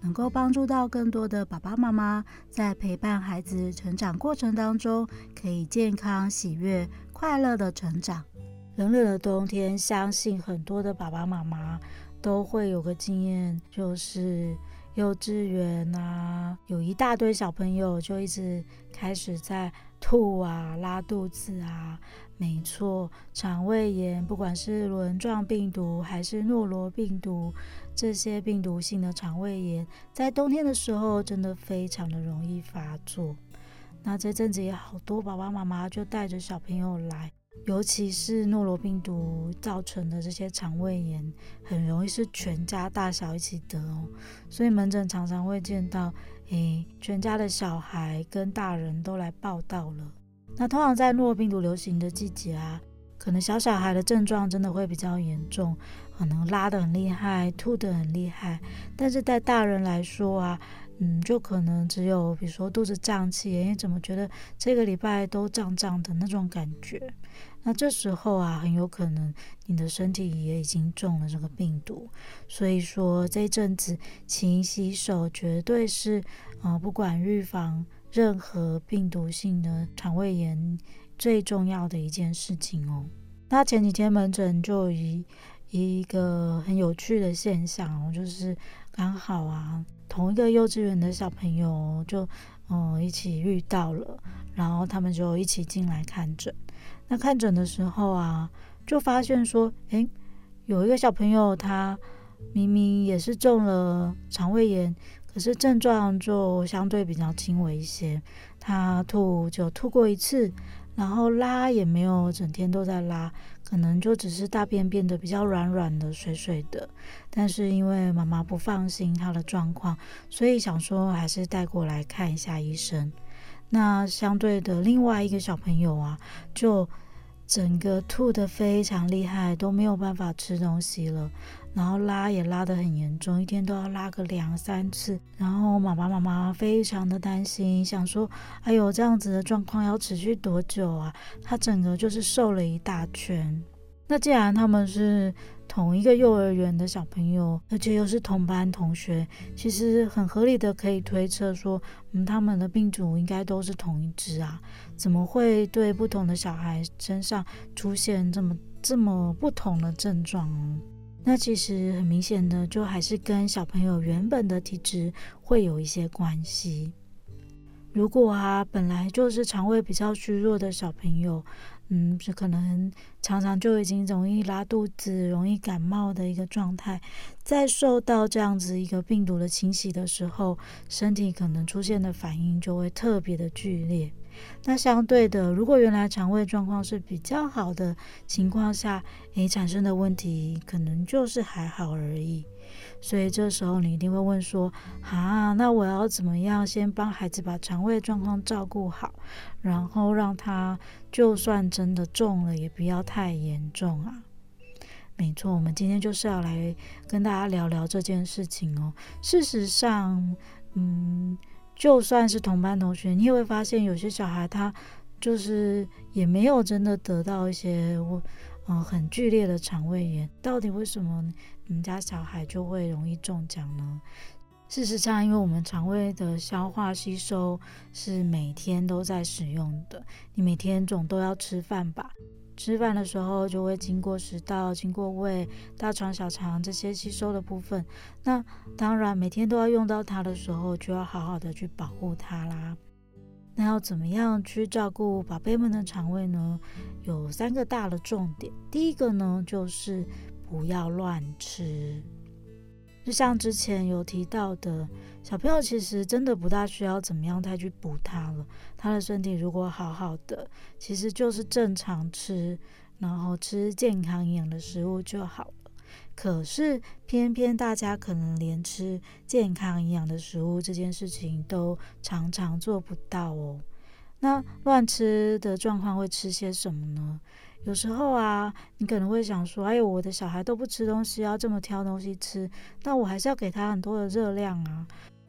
能够帮助到更多的爸爸妈妈，在陪伴孩子成长过程当中，可以健康、喜悦、快乐的成长。冷冷的冬天，相信很多的爸爸妈妈都会有个经验，就是。幼稚园啊，有一大堆小朋友就一直开始在吐啊、拉肚子啊。没错，肠胃炎，不管是轮状病毒还是诺罗病毒，这些病毒性的肠胃炎，在冬天的时候真的非常的容易发作。那这阵子也好多爸爸妈妈就带着小朋友来。尤其是诺罗病毒造成的这些肠胃炎，很容易是全家大小一起得哦。所以门诊常常会见到，诶，全家的小孩跟大人都来报道了。那通常在诺罗病毒流行的季节啊，可能小小孩的症状真的会比较严重，可能拉得很厉害，吐得很厉害。但是在大人来说啊，嗯，就可能只有比如说肚子胀气，诶，怎么觉得这个礼拜都胀胀的那种感觉。那这时候啊，很有可能你的身体也已经中了这个病毒，所以说这阵子勤洗手绝对是啊、呃，不管预防任何病毒性的肠胃炎最重要的一件事情哦。那前几天门诊就一一个很有趣的现象哦，就是刚好啊，同一个幼稚园的小朋友就嗯、一起遇到了，然后他们就一起进来看诊。那看诊的时候啊，就发现说，诶，有一个小朋友，他明明也是中了肠胃炎，可是症状就相对比较轻微一些。他吐就吐过一次，然后拉也没有整天都在拉，可能就只是大便变得比较软软的、水水的。但是因为妈妈不放心他的状况，所以想说还是带过来看一下医生。那相对的另外一个小朋友啊，就整个吐得非常厉害，都没有办法吃东西了，然后拉也拉得很严重，一天都要拉个两三次。然后妈妈妈妈非常的担心，想说：“哎呦，这样子的状况要持续多久啊？”他整个就是瘦了一大圈。那既然他们是同一个幼儿园的小朋友，而且又是同班同学，其实很合理的可以推测说，嗯，他们的病毒应该都是同一只啊，怎么会对不同的小孩身上出现这么这么不同的症状呢？那其实很明显的，就还是跟小朋友原本的体质会有一些关系。如果啊，本来就是肠胃比较虚弱的小朋友，嗯，是可能常常就已经容易拉肚子、容易感冒的一个状态，在受到这样子一个病毒的侵袭的时候，身体可能出现的反应就会特别的剧烈。那相对的，如果原来肠胃状况是比较好的情况下，诶，产生的问题可能就是还好而已。所以这时候你一定会问说：啊，那我要怎么样先帮孩子把肠胃状况照顾好，然后让他就算真的中了，也不要太严重啊？没错，我们今天就是要来跟大家聊聊这件事情哦。事实上，嗯，就算是同班同学，你也会发现有些小孩他就是也没有真的得到一些我。嗯，很剧烈的肠胃炎，到底为什么你们家小孩就会容易中奖呢？事实上，因为我们肠胃的消化吸收是每天都在使用的，你每天总都要吃饭吧？吃饭的时候就会经过食道、经过胃、大肠、小肠这些吸收的部分。那当然，每天都要用到它的时候，就要好好的去保护它啦。那要怎么样去照顾宝贝们的肠胃呢？有三个大的重点。第一个呢，就是不要乱吃。就像之前有提到的，小朋友其实真的不大需要怎么样再去补他了。他的身体如果好好的，其实就是正常吃，然后吃健康营养的食物就好了。可是偏偏大家可能连吃健康营养的食物这件事情都常常做不到哦。那乱吃的状况会吃些什么呢？有时候啊，你可能会想说：“哎呦，我的小孩都不吃东西，要这么挑东西吃，那我还是要给他很多的热量啊。”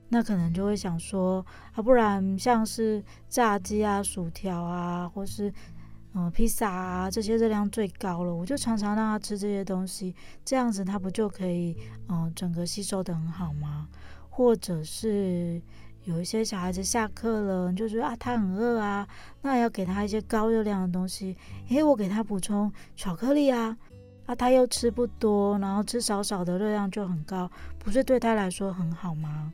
那可能就会想说：“啊，不然像是炸鸡啊、薯条啊，或是嗯、呃、披萨啊，这些热量最高了，我就常常让他吃这些东西，这样子他不就可以嗯、呃、整个吸收得很好吗？或者是……”有一些小孩子下课了，就觉得啊，他很饿啊，那要给他一些高热量的东西。诶，我给他补充巧克力啊，啊，他又吃不多，然后吃少少的热量就很高，不是对他来说很好吗？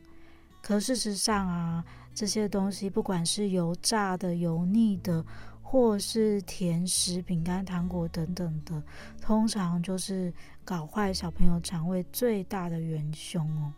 可事实上啊，这些东西不管是油炸的、油腻的，或是甜食、饼干、糖果等等的，通常就是搞坏小朋友肠胃最大的元凶哦。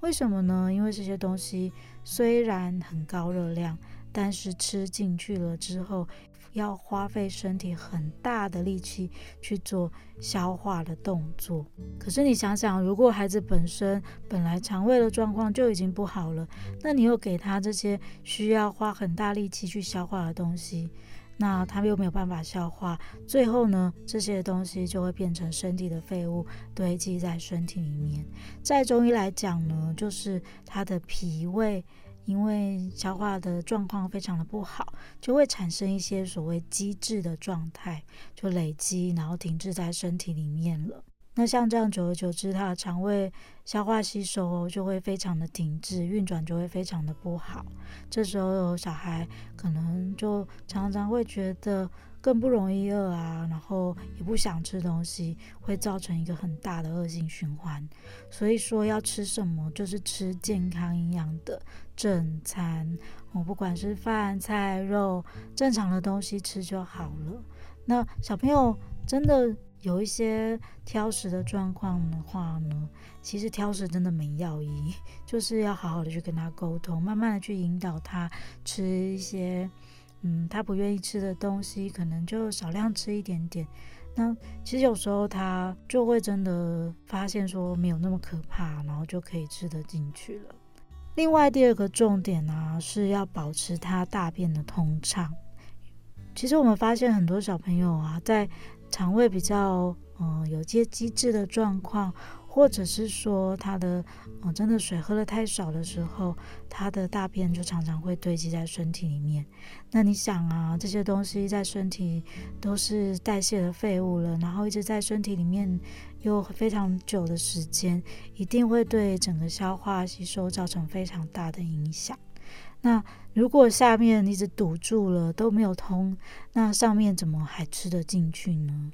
为什么呢？因为这些东西虽然很高热量，但是吃进去了之后，要花费身体很大的力气去做消化的动作。可是你想想，如果孩子本身本来肠胃的状况就已经不好了，那你又给他这些需要花很大力气去消化的东西。那它又没有办法消化，最后呢，这些东西就会变成身体的废物堆积在身体里面。在中医来讲呢，就是它的脾胃因为消化的状况非常的不好，就会产生一些所谓积滞的状态，就累积，然后停滞在身体里面了。那像这样，久而久之，他的肠胃消化吸收就会非常的停滞，运转就会非常的不好。这时候有小孩可能就常常会觉得更不容易饿啊，然后也不想吃东西，会造成一个很大的恶性循环。所以说要吃什么，就是吃健康营养的正餐，我不管是饭菜肉，正常的东西吃就好了。那小朋友真的。有一些挑食的状况的话呢，其实挑食真的没药医，就是要好好的去跟他沟通，慢慢的去引导他吃一些，嗯，他不愿意吃的东西，可能就少量吃一点点。那其实有时候他就会真的发现说没有那么可怕，然后就可以吃得进去了。另外第二个重点呢，是要保持他大便的通畅。其实我们发现很多小朋友啊，在肠胃比较嗯、有些积滞的状况，或者是说他的嗯、真的水喝的太少的时候，他的大便就常常会堆积在身体里面。那你想啊，这些东西在身体都是代谢的废物了，然后一直在身体里面又非常久的时间，一定会对整个消化吸收造成非常大的影响。那如果下面一直堵住了都没有通，那上面怎么还吃得进去呢？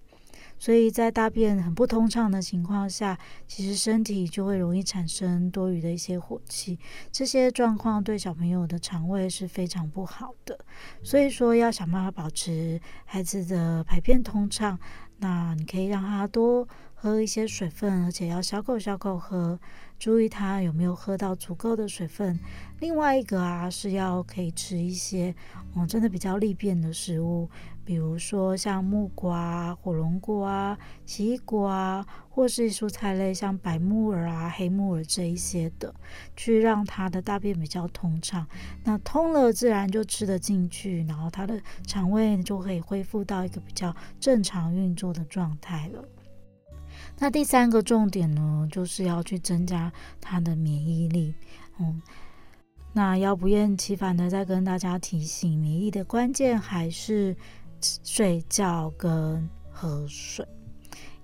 所以在大便很不通畅的情况下，其实身体就会容易产生多余的一些火气，这些状况对小朋友的肠胃是非常不好的。所以说要想办法保持孩子的排便通畅，那你可以让他多喝一些水分，而且要小口小口喝。注意他有没有喝到足够的水分。另外一个啊，是要可以吃一些，嗯，真的比较利便的食物，比如说像木瓜、火龙果啊、奇异果啊，或是蔬菜类，像白木耳啊、黑木耳这一些的，去让他的大便比较通畅。那通了，自然就吃得进去，然后他的肠胃就可以恢复到一个比较正常运作的状态了。那第三个重点呢，就是要去增加他的免疫力。嗯，那要不厌其烦的再跟大家提醒，免疫的关键还是睡觉跟喝水。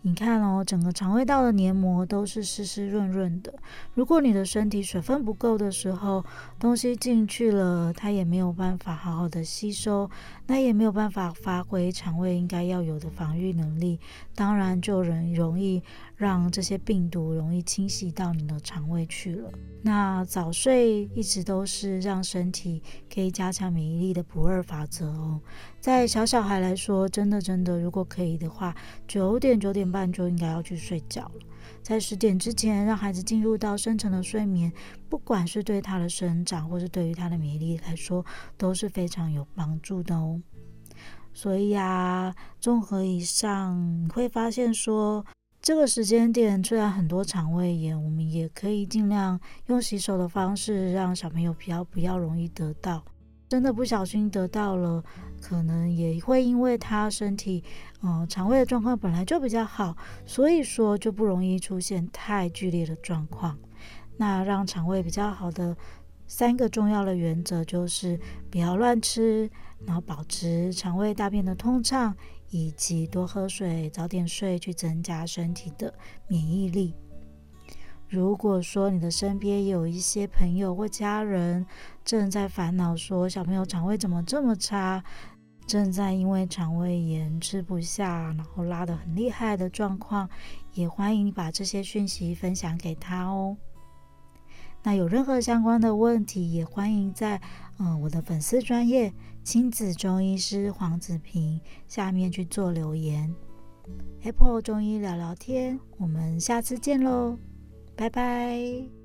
你看哦，整个肠胃道的黏膜都是湿湿润润的。如果你的身体水分不够的时候，东西进去了，它也没有办法好好的吸收，那也没有办法发挥肠胃应该要有的防御能力，当然就人容易让这些病毒容易侵袭到你的肠胃去了。那早睡一直都是让身体可以加强免疫力的不二法则哦。在小小孩来说，真的真的，如果可以的话，九点九点半就应该要去睡觉了。在十点之前，让孩子进入到深层的睡眠，不管是对他的生长，或是对于他的免疫力来说，都是非常有帮助的哦。所以啊，综合以上，你会发现说，这个时间点，虽然很多肠胃炎，我们也可以尽量用洗手的方式，让小朋友比较不要容易得到。真的不小心得到了，可能也会因为他身体，嗯、肠胃的状况本来就比较好，所以说就不容易出现太剧烈的状况。那让肠胃比较好的三个重要的原则就是：不要乱吃，然后保持肠胃大便的通畅。以及多喝水、早点睡，去增加身体的免疫力。如果说你的身边有一些朋友或家人正在烦恼说小朋友肠胃怎么这么差，正在因为肠胃炎吃不下，然后拉得很厉害的状况，也欢迎把这些讯息分享给他哦。那有任何相关的问题，也欢迎在嗯、我的粉丝专业亲子中医师黄子平下面去做留言。Apple 中医聊聊天，我们下次见喽，拜拜。